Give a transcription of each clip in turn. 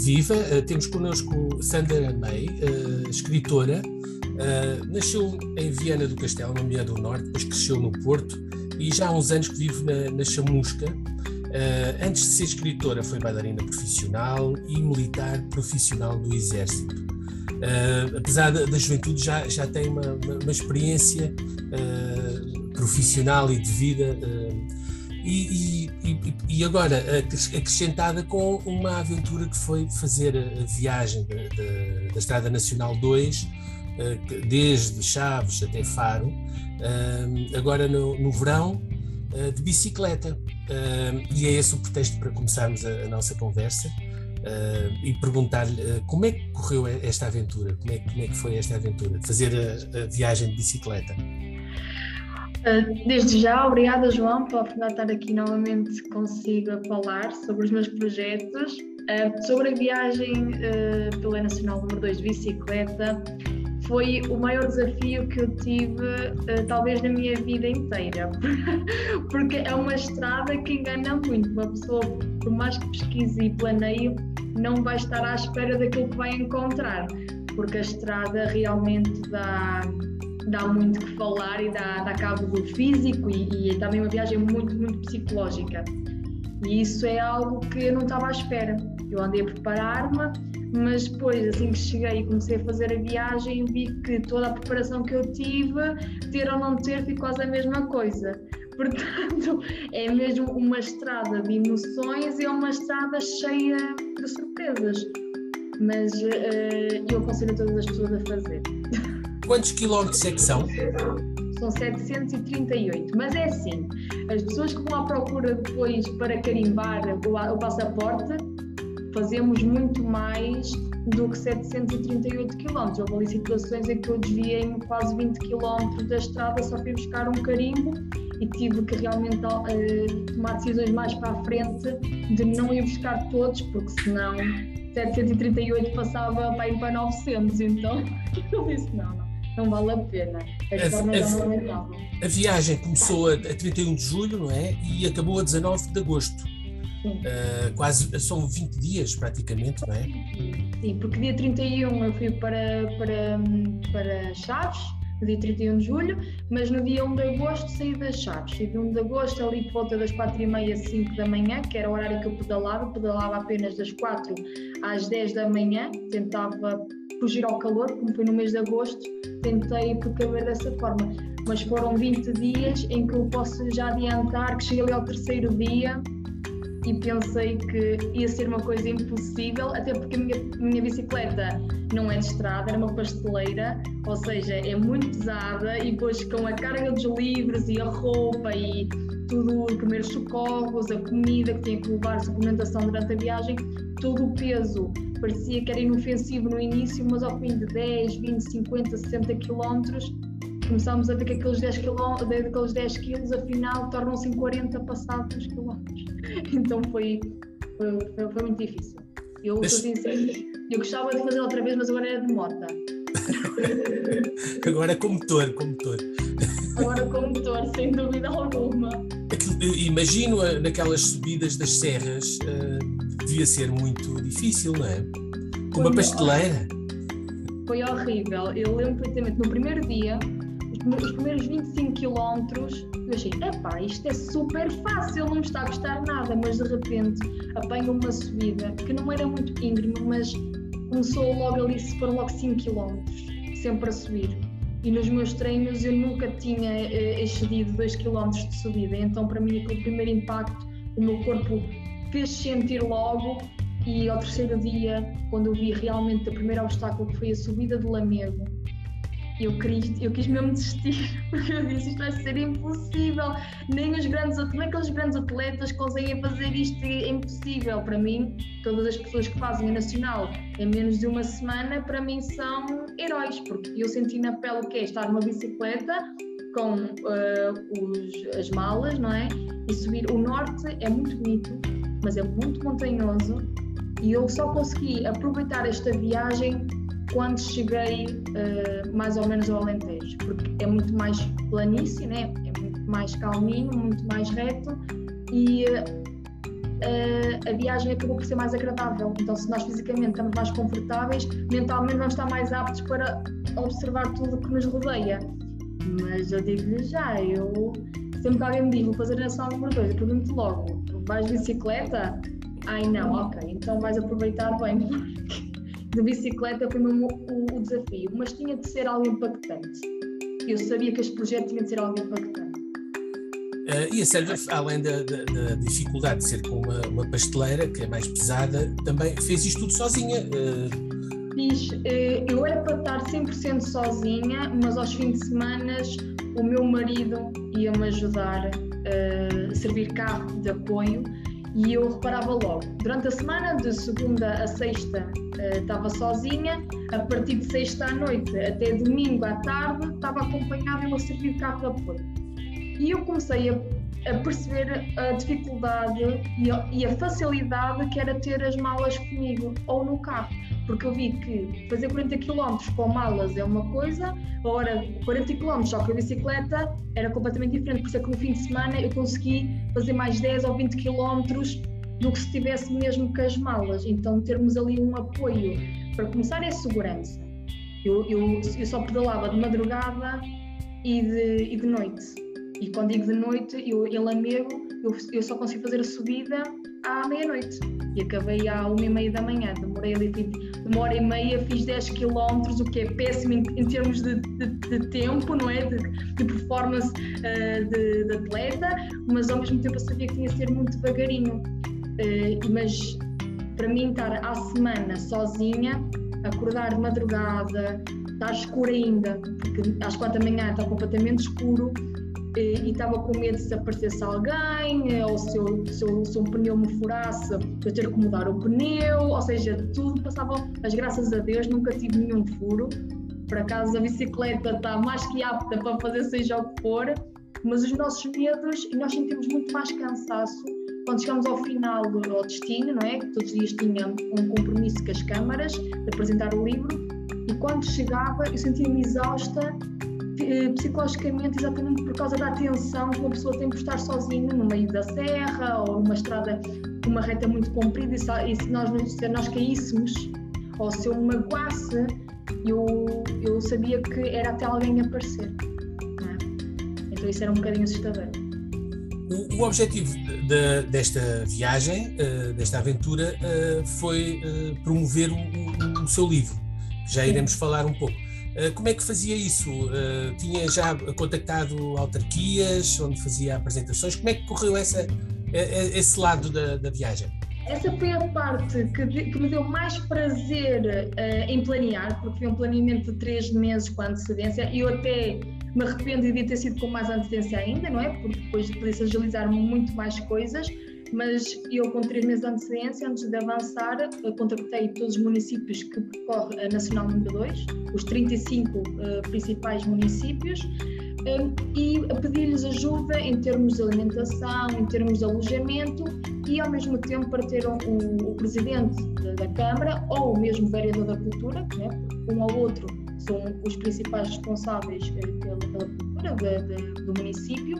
viva. temos connosco Sandra May, escritora. nasceu em Viana do Castelo, na Mulher do Norte, depois cresceu no Porto e já há uns anos que vive na, na Chamusca. antes de ser escritora, foi bailarina profissional e militar profissional do Exército. Uh, apesar da, da, juventude, já, já tem uma, uma, uma experiência uh, profissional e de vida. Uh, e, e, e, agora acrescentada com uma aventura que foi fazer a viagem da, da, da Estrada Nacional 2, desde Chaves até Faro, agora no, no verão, de bicicleta. E é esse o pretexto para começarmos a, a nossa conversa uh, e perguntar-lhe uh, como é que correu esta aventura, como é, como é que foi esta aventura, de fazer a, a viagem de bicicleta. Uh, desde já, obrigada João de estar aqui novamente consigo a falar sobre os meus projetos. sobre a viagem pela Nacional número 2 de bicicleta, foi o maior desafio que eu tive, talvez, na minha vida inteira, porque é uma estrada que engana muito. Uma pessoa, por mais que pesquise e planeie, não vai estar à espera daquilo que vai encontrar, porque a estrada realmente dá, dá muito que falar e dá, dá cabo do físico e, e é também uma viagem muito, muito psicológica. E isso é algo que eu não estava à espera. Eu andei a preparar-me mas depois, assim que cheguei e comecei a fazer a viagem, vi que toda a preparação que eu tive, ter ou não ter, ficou quase a mesma coisa. Portanto, é mesmo uma estrada de emoções e é uma estrada cheia de surpresas. Mas uh, eu aconselho todas as pessoas a fazer. Quantos quilómetros é que são? São 738. Mas é assim: as pessoas que vão à procura depois para carimbar o, passaporte fazemos muito mais do que 738 km. Houve ali situações em que eu desviei quase 20 km da estrada só para ir buscar um carimbo e tive que realmente uh, tomar decisões mais para a frente de não ir buscar todos, porque senão 738 passava ir para 900. Então eu disse: não, não. Não vale a pena. A, a, a viagem começou a, a 31 de julho, não é? E acabou a 19 de agosto. Uh, quase são 20 dias praticamente, não é? Sim, porque dia 31 eu fui para, para, para Chaves, no dia 31 de julho, mas no dia 1 de agosto saí das Chaves. E de 1 de agosto, ali por volta das 4h30, 5 da manhã, que era o horário que eu pedalava, pedalava apenas das 4 às 10 da manhã, tentava fugir ao calor, como foi no mês de agosto, tentei precaver dessa forma. Mas foram 20 dias em que eu posso já adiantar que cheguei ali ao terceiro dia e pensei que ia ser uma coisa impossível, até porque a minha, minha bicicleta não é de estrada, era uma pasteleira, ou seja, é muito pesada e depois com a carga dos livros e a roupa e tudo, os primeiros socorros, a comida que tinha que levar, suplementação durante a viagem, todo o peso parecia que era inofensivo no início, mas ao fim de 10, 20, 50, 60 quilómetros começámos a ver que aqueles 10 quilos, aqueles 10 quilos afinal tornam-se em 40 passados os quilómetros. Então foi, foi, foi, foi, muito difícil. Eu sincero, eu gostava de fazer outra vez, mas agora é de moto. agora é com motor, com motor. Agora com motor, sem dúvida alguma. imagino naquelas subidas das serras, uh, devia ser muito difícil, não é? Com uma pasteleira. Foi horrível. Eu lembro perfeitamente, no primeiro dia, os primeiros 25 quilómetros, eu achei, epá, isto é super fácil, não me está a custar nada, mas de repente apanho uma subida que não era muito íngreme, mas começou logo ali, se foram logo 5 quilómetros, sempre a subir. E nos meus treinos eu nunca tinha eh, excedido 2 quilómetros de subida, então para mim aquele primeiro impacto, o meu corpo fez sentir logo e ao terceiro dia, quando eu vi realmente o primeiro obstáculo que foi a subida de Lamego, eu quis, eu quis mesmo desistir, porque eu disse isto vai ser impossível. Nem os grandes nem aqueles grandes atletas conseguem fazer isto, é impossível. Para mim, todas as pessoas que fazem a nacional em menos de uma semana, para mim são heróis, porque eu senti na pele o que é estar numa bicicleta com uh, os, as malas, não é? E subir. O norte é muito bonito, mas é muito montanhoso. E eu só consegui aproveitar esta viagem quando cheguei uh, mais ou menos ao Alentejo, porque é muito mais planície, né? é muito mais calminho, muito mais reto e uh, a viagem acabou por ser mais agradável. Então, se nós fisicamente estamos mais confortáveis, mentalmente vamos estar mais aptos para observar tudo o que nos rodeia. Mas eu digo-lhe já, eu sempre que alguém me diz vou fazer a nação número 2, eu pergunto logo, vais de bicicleta? Ai não, ok, então vais aproveitar bem, de bicicleta foi mesmo o, o desafio, mas tinha de ser algo impactante. Eu sabia que este projeto tinha de ser algo impactante. Uh, e a Sandra, além da, da, da, dificuldade de ser com uma, uma, pasteleira, que é mais pesada, também fez isto tudo sozinha. Uh... Fiz, uh, eu era para estar 100% sozinha, mas aos fins de semana o meu marido ia-me ajudar a servir carro de apoio e eu reparava logo. Durante a semana, de segunda a sexta, estava sozinha, a partir de sexta à noite até domingo à tarde, estava acompanhada e a servir carro de apoio. E eu comecei a, a perceber a dificuldade e a, e a, facilidade que era ter as malas comigo ou no carro, porque eu vi que fazer 40 km com malas é uma coisa, agora 40 km só com a bicicleta era completamente diferente, por isso é que no fim de semana eu consegui fazer mais 10 ou 20 km do que se tivesse mesmo com as malas, então termos ali um apoio para começar é segurança. Eu, eu, eu só pedalava de madrugada e de, e de noite e quando digo de noite, eu, em Lamego, eu, eu só consigo fazer a subida à meia-noite. E acabei à uma e meia da manhã. Demorei ali tipo, uma hora e meia, fiz 10 km, o que é péssimo em, em termos de, de, de, tempo, não é? De, de performance uh, de, atleta, mas ao mesmo tempo eu sabia que tinha de ser muito devagarinho. Uh, mas para mim estar à semana sozinha, acordar de madrugada, estar escuro ainda, porque às quatro da manhã está completamente escuro, e estava com medo se aparecesse alguém, eh, ou se, eu, se, eu, se um pneu me furasse, eu ter que mudar o pneu, ou seja, tudo passava, mas graças a Deus nunca tive nenhum furo. Por acaso a bicicleta está mais que apta para fazer seja o que for, mas os nossos medos, e nós sentimos muito mais cansaço quando chegamos ao final ao destino, não é? Que todos os dias tinha um compromisso com as câmaras de apresentar o livro, e quando chegava eu sentia-me exausta psicologicamente exatamente por causa da atenção que uma pessoa tem por estar sozinha no meio da serra ou numa estrada com uma reta muito comprida e se, nós, se nós caíssemos ou se eu me magoasse, eu, eu sabia que era até alguém aparecer. É? Então isso era um bocadinho assustador. O, o objetivo de, desta viagem, uh, desta aventura, uh, foi promover o, o, o, seu livro. Já iremos Sim. falar um pouco. Eh, como é que fazia isso? Uh, tinha já contactado autarquias onde fazia apresentações? Como é que correu essa, esse lado da, da viagem? Essa foi a parte que, que me deu mais prazer uh, em planear, porque foi um planeamento de três meses com antecedência e eu até me arrependo de ter sido com mais antecedência ainda, não é? Porque depois podia-se agilizar muito mais coisas mas eu com três meses de antecedência, antes de avançar, contactei todos os municípios que percorre a Nacional número 2, os 35 uh, eh, principais municípios, um, e a pedir-lhes ajuda em termos de alimentação, em termos de alojamento e ao mesmo tempo para ter o presidente da, Câmara ou o mesmo vereador da Cultura, né, um ou outro são os principais responsáveis eh, pela, pela cultura de, de, do município,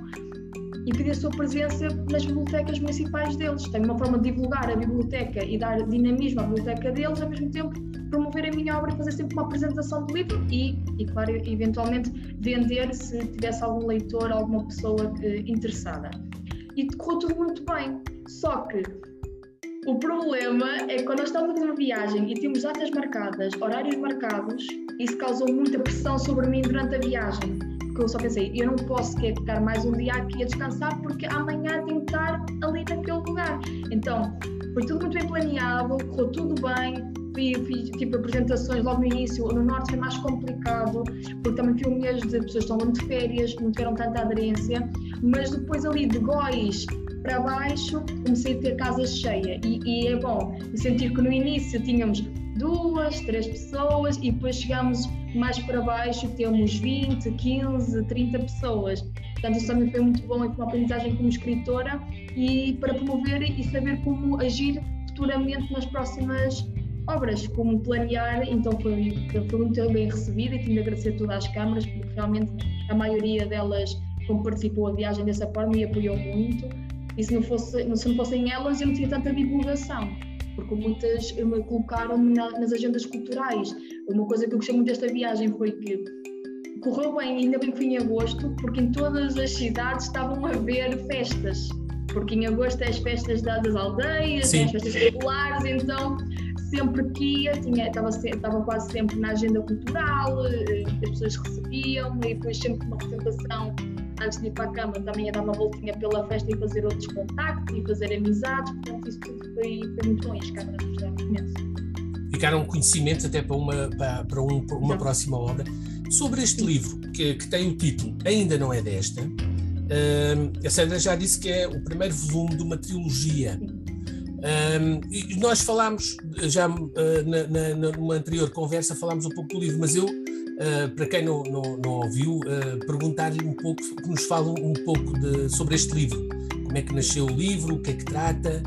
e pedir a sua presença nas bibliotecas municipais deles. Tem uma forma de divulgar a biblioteca e dar dinamismo à biblioteca deles, ao mesmo tempo promover a minha obra e fazer sempre uma apresentação do livro e, e claro, eventualmente vender se tivesse algum leitor, alguma pessoa eh, interessada. E correu tudo muito bem. Só que o problema é que quando nós estamos a fazer uma viagem e temos datas marcadas, horários marcados, isso causou muita pressão sobre mim durante a viagem eu só pensei, eu não posso querer ficar mais um dia aqui a descansar porque amanhã tenho que estar ali naquele lugar. Então, foi tudo muito bem planeado, correu tudo bem, fiz, fiz tipo apresentações logo no início, no norte foi mais complicado, porque também fui um mês de pessoas que estão de férias, não tiveram tanta aderência, mas depois ali de Góis para baixo comecei a ter casa cheia e, e é bom sentir que no início tínhamos duas, três pessoas e depois chegamos mais para baixo temos 20, 15, 30 pessoas. Portanto, isso também foi muito bom uma aprendizagem como escritora e para promover e saber como agir futuramente nas próximas obras, como planear, então foi, foi muito bem recebida e tenho de agradecer todas as câmaras, porque realmente a maioria delas, participou a viagem dessa forma e apoiou muito, e se não, fosse, se não fossem elas eu não tinha tanta divulgação porque muitas colocaram-me nas agendas culturais. Uma coisa que eu gostei muito desta viagem foi que correu bem, ainda bem que fui em agosto, porque em todas as cidades estavam a haver festas. Porque em agosto é as festas das aldeias, é as festas populares, então sempre que ia, tinha, estava, estava quase sempre na agenda cultural, eh, as pessoas recebiam e depois sempre uma apresentação antes de ir para a cama também ia dar uma voltinha pela festa e fazer outros contactos e fazer amizades, portanto isso tudo foi, foi muito bom e as câmaras gostaram imenso. Ficaram conhecimentos até para uma, para, para, um, para uma próxima obra. Sobre este livro, que, que tem o título Ainda Não É Desta, uh, a Sandra já disse que é o primeiro volume de uma trilogia. Um, e nós falámos, já uh, na, na, numa anterior conversa, falámos um pouco do livro, mas eu, uh, para quem não, não, não ouviu, uh, perguntar-lhe um pouco, que nos fala um pouco de, sobre este livro. Como é que nasceu o livro, o que é que trata?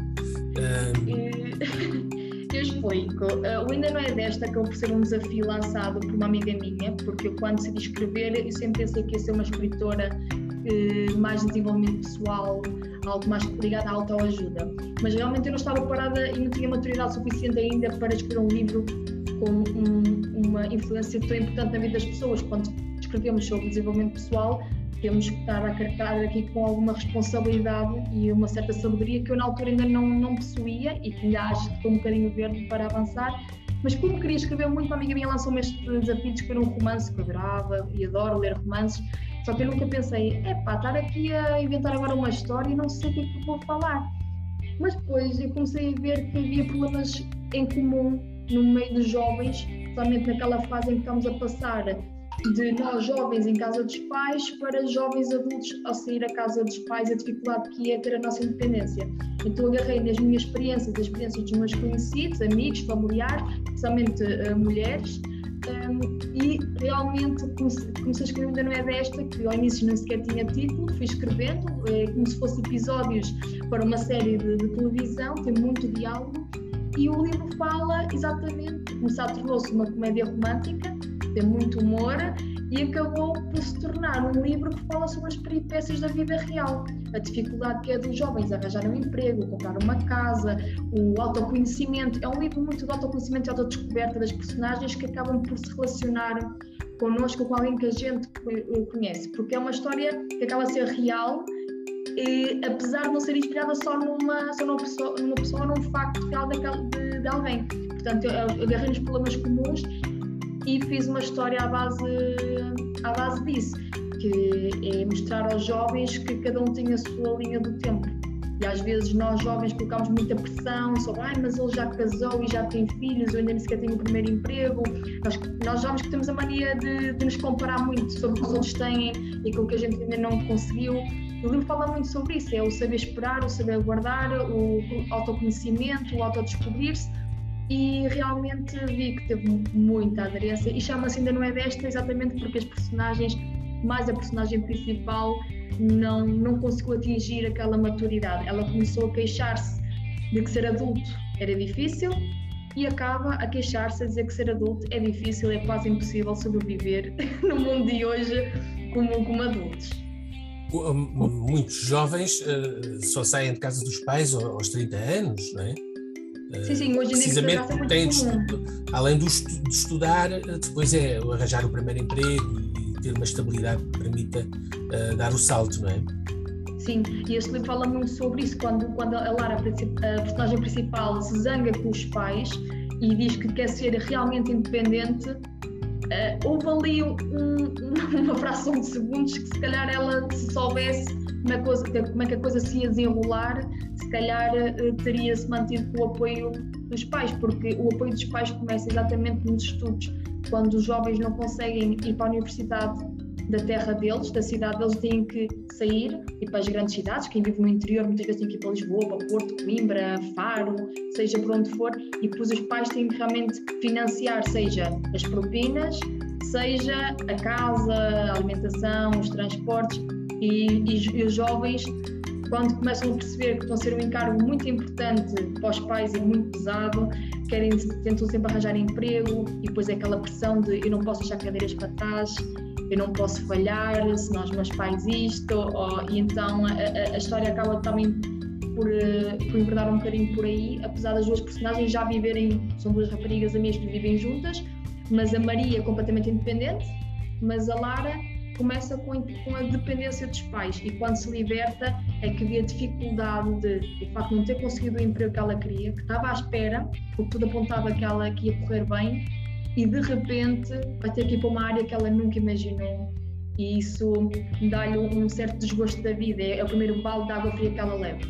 Eu explico. o Ainda Não É Desta acabou por ser um desafio lançado por uma amiga minha, porque eu, quando decidi escrever, eu sempre pensei que ia ser uma escritora mais desenvolvimento pessoal, algo mais ligado à autoajuda. Mas realmente eu não estava parada e não tinha maturidade suficiente ainda para escrever um livro com um, uma influência tão importante na vida das pessoas. Quando escrevemos sobre desenvolvimento pessoal, temos que estar a carregar aqui com alguma responsabilidade e uma certa sabedoria que eu na altura ainda não, não possuía e que ainda acho que estou um bocadinho verde para avançar. Mas como queria escrever muito, uma amiga minha lançou-me este desafio de escrever um romance que eu adorava e adoro ler romances só que eu nunca pensei, é pá, estar aqui a inventar agora uma história e não sei o que é que vou falar. Mas depois eu comecei a ver que havia problemas em comum no meio dos jovens, somente naquela fase em que estamos a passar de nós jovens em casa dos pais para jovens adultos ao sair da casa dos pais, a dificuldade que é ter a nossa independência. Então agarrei nas minhas experiências, as experiências dos meus conhecidos, amigos, familiares, especialmente uh, mulheres, um, e realmente comecei, comecei a escrever ainda não é desta, que ao início nem sequer tinha título, fui escrevendo, é, como se fossem episódios para uma série de, de, televisão, tem muito diálogo, e o livro fala exatamente, começar tornou-se uma comédia romântica, tem muito humor, e acabou por se tornar um livro que fala sobre as peripécias da vida real. A dificuldade que é dos jovens arranjar um emprego, comprar uma casa, o autoconhecimento. É um livro muito de autoconhecimento e autodescoberta das personagens que acabam por se relacionar connosco com alguém que a gente conhece, porque é uma história que acaba a ser real apesar de não ser inspirada só numa, só numa, pessoa, numa pessoa, num facto real de, de, alguém. Portanto, eu, eu agarrei nos problemas comuns e fiz uma história à base, à base disso, que é mostrar aos jovens que cada um tem a sua linha do tempo. E às vezes nós jovens colocamos muita pressão sobre, ai, mas ele já casou e já tem filhos, eu ainda nem sequer tenho o primeiro emprego. Nós, nós jovens que temos a mania de, de nos comparar muito sobre o que os outros têm e aquilo que a gente ainda não conseguiu. O livro fala muito sobre isso, é o saber esperar, o saber guardar, o autoconhecimento, o autodescobrir-se, e realmente vi que teve muita aderência e chama-se ainda não é desta exatamente porque as personagens, mais a personagem principal, não, não conseguiu atingir aquela maturidade. Ela começou a queixar-se de que ser adulto era difícil e acaba a queixar-se a dizer que ser adulto é difícil, é quase impossível sobreviver no mundo de hoje como, como adultos. Muitos jovens uh, só saem de casa dos pais aos 30 anos, não é? Sim, sim, hoje em Precisamente dia tem de, além de, de estudar, depois é arranjar o primeiro emprego e ter uma estabilidade que permita uh, dar o salto, não é? Sim, e este livro fala muito sobre isso, quando, quando a Lara, a personagem principal, se zanga com os pais e diz que quer ser realmente independente, uh, houve ali um, uma fração de segundos que se calhar ela, se soubesse como é, coisa, como é que a coisa se ia desenrolar, se calhar uh, teria-se mantido com o apoio dos pais, porque o apoio dos pais começa exatamente nos estudos. Quando os jovens não conseguem ir para a universidade da terra deles, da cidade deles, têm que sair e para as grandes cidades. Quem vive no interior muitas vezes tem que ir para Lisboa, para Porto, Coimbra, Faro, seja por onde for, e depois os pais têm que realmente financiar, seja as propinas, seja a casa, a alimentação, os transportes e, e, e os jovens quando começam a perceber que estão a ser um encargo muito importante para os pais e muito pesado, querem, tentam sempre arranjar emprego e depois é aquela pressão de eu não posso deixar cadeiras para trás, eu não posso falhar, senão os meus pais isto, ou, e então a, a, história acaba também por, uh, por enverdar um bocadinho por aí, apesar das duas personagens já viverem, são duas raparigas amigas que vivem juntas, mas a Maria é completamente independente, mas a Lara começa com, com a dependência dos pais e quando se liberta é que vê a dificuldade de, o facto de não ter conseguido o emprego que ela queria, que estava à espera, porque tudo apontava que ela que ia correr bem e de repente vai ter que ir para uma área que ela nunca imaginou e isso dá-lhe um certo desgosto da vida, é, é o primeiro balde de água fria que ela leva.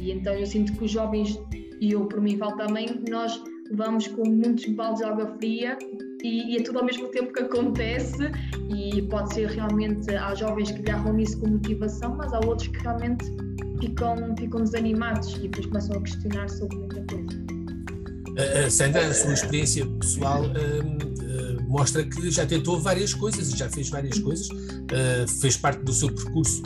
E então eu sinto que os jovens, e eu por mim falo também, nós vamos com muitos baldes de água fria e, e, é tudo ao mesmo tempo que acontece e pode ser realmente, há jovens que agarram nisso com motivação, mas há outros que realmente ficam, ficam desanimados e depois começam a questionar sobre muita coisa. Uh, Sandra, a sua experiência pessoal uh, mostra que já tentou várias coisas e já fez várias coisas, fez parte do seu percurso,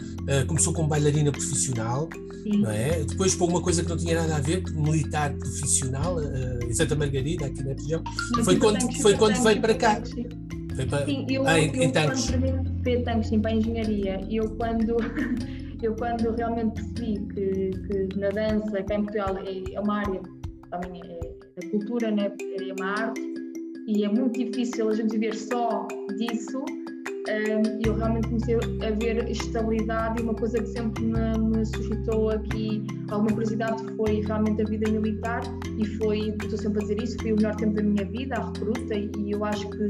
começou como bailarina profissional, Sim. não é? Depois para uma coisa que não tinha nada a ver, militar profissional, em Santa Margarida, aqui na região, foi quando, foi quando veio para cá. Foi para, sim, eu, ah, em, eu, em tanques. Quando, foi tanques, sim, para a engenharia. Eu quando, eu quando realmente percebi que, que na dança, cá em Portugal, é, é uma área, também é, cultura, né? é uma arte, e é muito difícil a gente viver só disso, eu realmente comecei a ver estabilidade e uma coisa que sempre me, me suscitou aqui alguma curiosidade foi realmente a vida militar e foi, estou sempre a dizer isso, foi o melhor tempo da minha vida, a recruta e eu acho que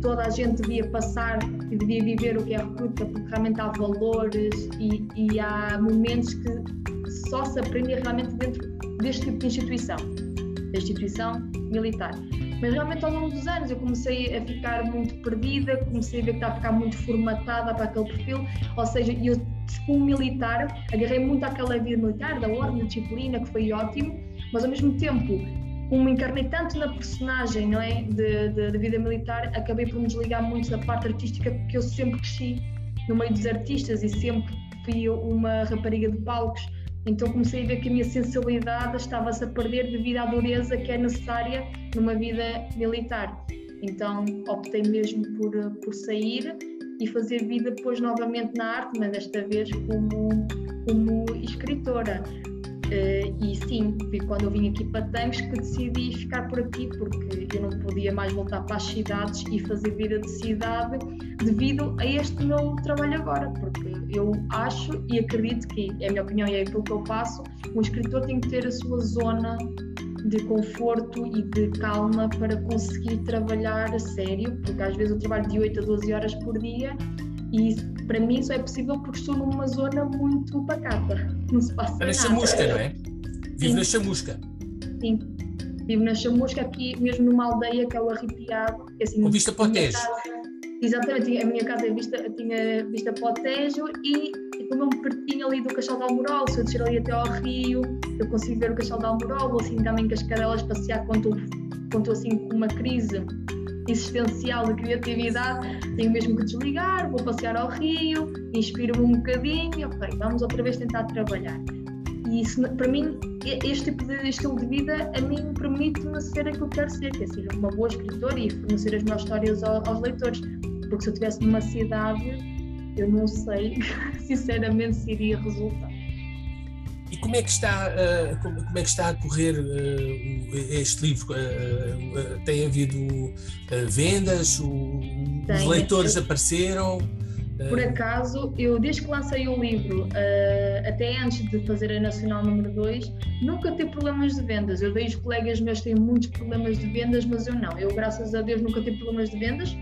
toda a gente devia passar e devia viver o que é a recruta porque realmente há valores e, e há momentos que só se aprende realmente dentro deste tipo de instituição, da instituição militar. Mas realmente ao longo dos anos eu comecei a ficar muito perdida, comecei a ver que estava a ficar muito formatada para aquele perfil, ou seja, eu como militar agarrei muito àquela vida militar, da ordem, da disciplina, que foi ótimo, mas ao mesmo tempo como encarnei tanto na personagem não é, de, vida militar, acabei por me desligar muito da parte artística porque eu sempre cresci no meio dos artistas e sempre fui uma rapariga de palcos então comecei a ver que a minha sensibilidade estava-se a perder devido à dureza que é necessária numa vida militar. Então optei mesmo por, por sair e fazer vida depois novamente na arte, mas desta vez como, como escritora. Uh, e sim, foi quando eu vim aqui para Tangos que decidi ficar por aqui, porque eu não podia mais voltar para as cidades e fazer vida de cidade devido a este meu trabalho agora, porque eu acho e acredito que, é a minha opinião e é aquilo que eu faço, um escritor tem que ter a sua zona de conforto e de calma para conseguir trabalhar a sério, porque às vezes eu trabalho de 8 a 12 horas por dia e para mim só é possível porque estou numa zona muito pacata. Não se passa nada. Na chamusca, não é? Sim. na chamusca. Sim. Vivo na chamusca aqui, mesmo numa aldeia que é o Arrepiado. Que, assim, Com vista para o Tejo. Exatamente, a minha casa é vista, tinha vista para o Tejo e como eu me pertinho ali do Castelo de Almorol, se eu descer ali até ao rio, eu consigo ver o Castelo de Almorol, ou assim também com as cadelas passear quando estou assim com uma crise existencial de criatividade, tenho mesmo que desligar, vou passear ao rio, inspiro-me um bocadinho, ok, vamos outra vez tentar trabalhar. E isso, para mim, este tipo de estilo de vida, a mim permite-me ser aquilo que quero ser, que é ser uma boa escritora e fornecer as minhas histórias aos, aos leitores. Porque se eu estivesse numa cidade, eu não sei, sinceramente, se iria resultar. E como é que está, uh, como, como, é que está a correr uh, este livro? Uh, tem havido vendas? O, tem, os leitores apareceram? Por acaso, eu desde que lancei o livro, até antes de fazer a Nacional número 2, nunca tive problemas de vendas. Eu vejo colegas meus que têm muitos problemas de vendas, mas eu não. Eu, graças a Deus, nunca tive problemas de vendas.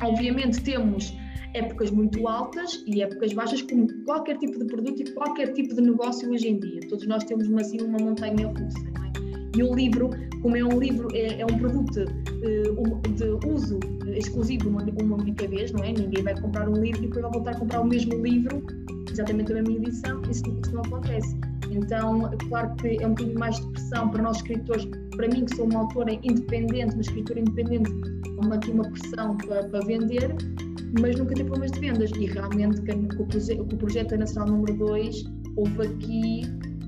Obviamente, temos épocas muito altas e épocas baixas, como qualquer tipo de produto e qualquer tipo de negócio hoje em dia. Todos nós temos uma, assim, uma montanha russa, não é? E o livro, como é um livro, é, é um produto uh, de uso exclusivo uma, uma única vez, não é? Ninguém vai comprar um livro e depois vai voltar a comprar o mesmo livro, exatamente a mesma edição, isso, isso não acontece. Então, claro que é um bocadinho mais de pressão para nós escritores, para mim que sou uma autora independente, uma escritora independente, uma, aqui uma pressão para, para vender, mas nunca tive problemas de vendas. E realmente, com o, proje com o projeto nacional número 2, houve aqui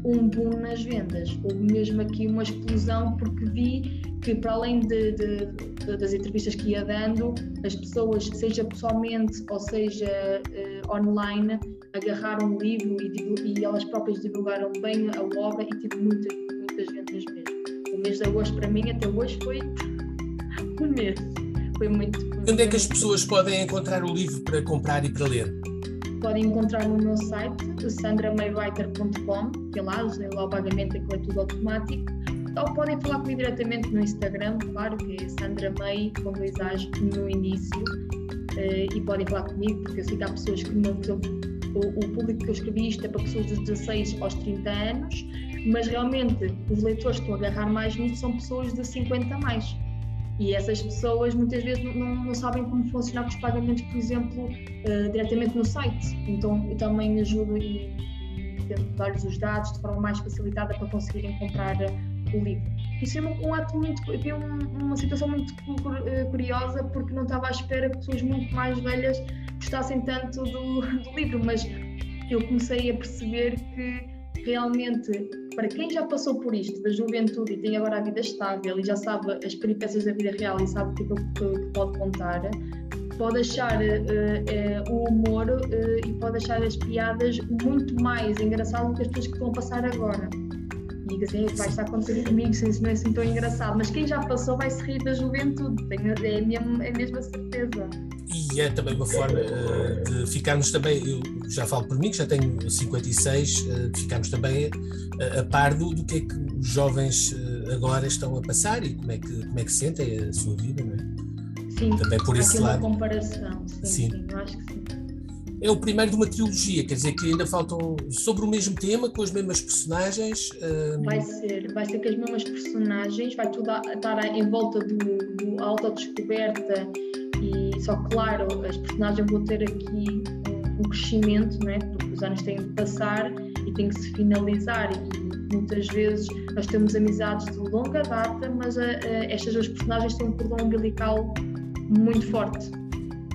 um boom nas vendas. Houve mesmo aqui uma explosão, porque vi que, para além de, de, de, das entrevistas que ia dando, as pessoas, seja pessoalmente ou seja uh, online, agarrar um livro e, e, elas próprias divulgaram bem a obra e tive muitas, muitas vendas mesmo. O mês de agosto para mim até hoje foi um mês. Foi muito. Onde é que as pessoas podem encontrar o livro para comprar e para ler? Podem encontrar no meu site, sandramaywriter.com, que é lá, usei lá o pagamento, aquilo é tudo automático. Ou podem falar comigo diretamente no Instagram, claro, que é Sandra May, com dois A's no início. Uh, e podem falar comigo, porque eu sei que há pessoas que não. O, o público que eu escrevi isto é para pessoas dos 16 aos 30 anos, mas realmente os leitores que estão a agarrar mais nisso são pessoas de 50 a mais. E essas pessoas muitas vezes não, não sabem como funcionar com os pagamentos, por exemplo, uh, diretamente no site. Então eu também ajudo e, tento dar-lhes os dados de forma mais facilitada para conseguirem comprar uh, o livro. Isso é um, um ato muito. Um, uma situação muito uh, curiosa porque não estava à espera que pessoas muito mais velhas gostassem tanto do, do livro, mas eu comecei a perceber que realmente, para quem já passou por isto, da juventude e tem agora a vida estável e já sabe as peripécias da vida real e sabe o que, é que, pode contar, pode achar uh, uh, o humor uh, e pode achar as piadas muito mais engraçado do que as pessoas que estão a passar agora. E diga assim, vai estar a acontecer comigo, isso não é assim tão engraçado. Mas quem já passou vai se rir da juventude, tenho, é, a mesma, é a mesma certeza e é também uma forma uh, de ficarmos também, eu já falo por mim, que já tenho 56, uh, de ficarmos também a, a par do, do, que é que os jovens agora estão a passar e como é que, como é que sentem a sua vida, não é? Sim, também por esse lado. comparação, sim, sim. sim, eu acho que sim. É o primeiro de uma trilogia, quer dizer que ainda faltam sobre o mesmo tema, com as mesmas personagens. Vai ser, vai ser com as mesmas personagens, vai tudo estar em volta do, do autodescoberta só claro, as personagens vão ter aqui um, crescimento, não é? porque os anos têm de passar e têm que se finalizar. E muitas vezes nós temos amizades de longa data, mas a, a, estas duas personagens têm um cordão umbilical muito forte.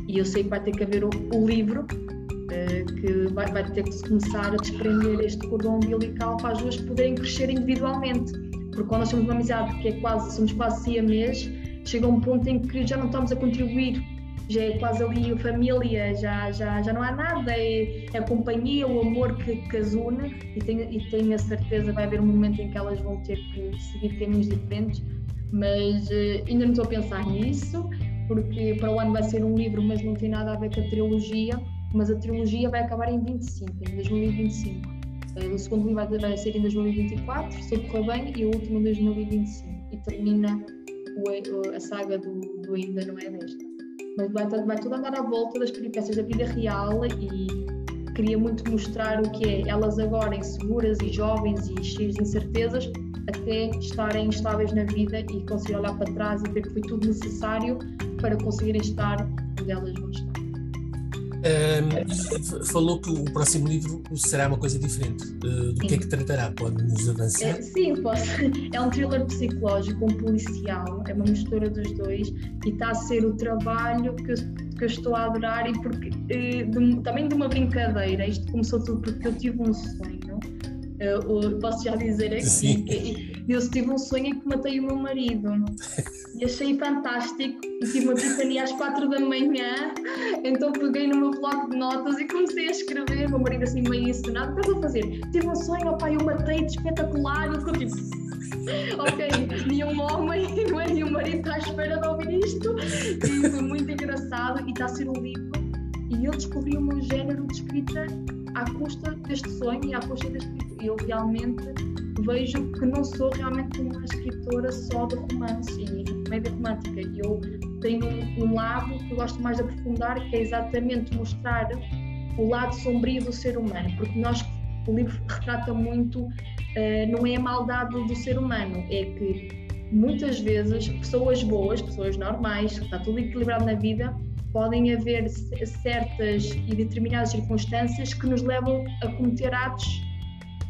E eu sei que vai ter que haver o, o livro uh, que vai, vai, ter que se começar a desprender este cordão umbilical para as duas poderem crescer individualmente. Porque quando nós temos uma amizade que é quase, somos quase siamês chega um ponto em que já não estamos a contribuir, já é quase ali família, já, já, já não há nada, é, é a companhia, o amor que, que as une e tenho, e tenho a certeza vai haver um momento em que elas vão ter que seguir caminhos diferentes, mas uh, ainda não estou a pensar nisso, porque para o ano vai ser um livro, mas não tem nada a ver com a trilogia, mas a trilogia vai acabar em 25, em 2025. Uh, o segundo livro vai, ser em 2024, se correr bem, e o último em 2025. E termina a saga do, do Ainda Não É Desta. Mas vai, vai tudo andar à volta das peripécias da vida real e queria muito mostrar o que é elas agora inseguras e jovens e cheias de incertezas até estarem estáveis na vida e conseguir olhar para trás e ver que foi tudo necessário para conseguirem estar onde elas vão estar. Um, falou que o próximo livro será uma coisa diferente. Uh, do sim. que é que tratará? Pode-nos avançar? É, sim, posso. É um thriller psicológico, um policial, é uma mistura dos dois e está a ser o trabalho que eu, que eu estou a adorar e porque uh, de, também de uma brincadeira. Isto começou tudo porque eu tive um sonho. Uh, posso já dizer aqui Sim. que eu tive um sonho em que matei o meu marido. E achei fantástico. E tive uma epifania às quatro da manhã. Então peguei no meu bloco de notas e comecei a escrever. Meu marido assim meio ensinado o que estás a fazer? tive um sonho, opa, eu matei de espetacular. E ficou tipo ok, nenhum homem o marido está à espera de ouvir isto. E foi muito engraçado. E está a ser um livro. E eu descobri o meu género de escrita à custa deste sonho e à custa deste livro. Eu realmente vejo que não sou realmente uma escritora só de romance e comédia romântica. Eu tenho um lado que eu gosto mais de aprofundar, que é exatamente mostrar o lado sombrio do ser humano, porque nós o livro retrata muito, uh, não é a maldade do ser humano, é que muitas vezes pessoas boas, pessoas normais, está tudo equilibrado na vida, podem haver certas e determinadas circunstâncias que nos levam a cometer atos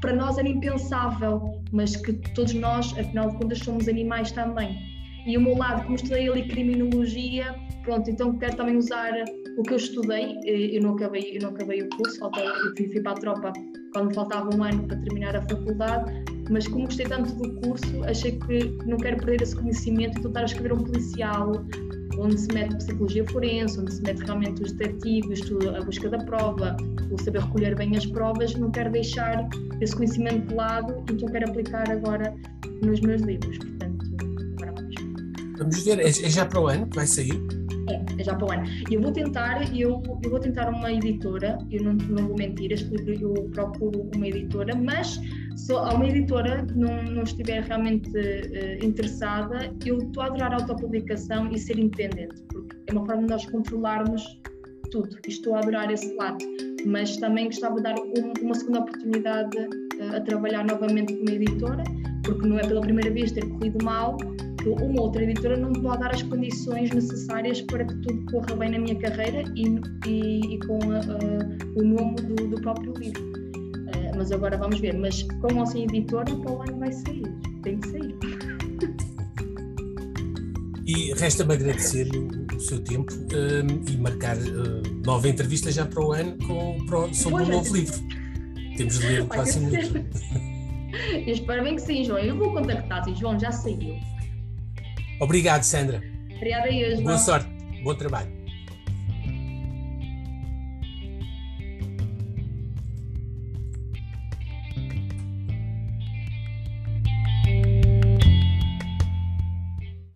para nós era impensável, mas que todos nós, afinal de contas, somos animais também. E o meu lado, como estudei ali criminologia, pronto, então quero também usar o que eu estudei. Eu não acabei, eu não acabei o curso, eu fui, fui para a tropa quando faltava um ano para terminar a faculdade, mas como gostei tanto do curso, achei que não quero perder esse conhecimento e estou a escrever um policial onde se mete psicologia forense, onde se mete realmente os detetives, a busca da prova, o saber recolher bem as provas, não quero deixar esse conhecimento de lado e então quero aplicar agora nos meus livros. Portanto, agora vamos. Vamos ver, é, é já para o ano que vai sair? É, é já para o ano. Eu vou tentar, eu, eu vou tentar uma editora, eu não, não vou mentir, eu procuro uma editora, mas se uma editora não, não estiver realmente uh, interessada, eu estou a adorar a autopublicação e ser independente, porque é uma forma de nós controlarmos tudo. E estou a adorar esse lado, mas também gostava de dar um, uma segunda oportunidade uh, a trabalhar novamente com uma editora, porque não é pela primeira vez ter corrido mal que uma outra editora não me pode dar as condições necessárias para que tudo corra bem na minha carreira e, e, e com a, a, o nome do, do, próprio livro. Mas agora vamos ver. Mas com ou sem editora, para o ano vai sair. Tem que sair. E resta-me agradecer-lhe o, seu tempo um, e marcar uh, nova entrevista já para o ano com, para, sobre um novo livro. Temos de ler o próximo livro. Eu espero bem que sim, João. Eu vou contactar-te, João, já saiu. Obrigado, Sandra. Obrigada João. Boa sorte, bom trabalho.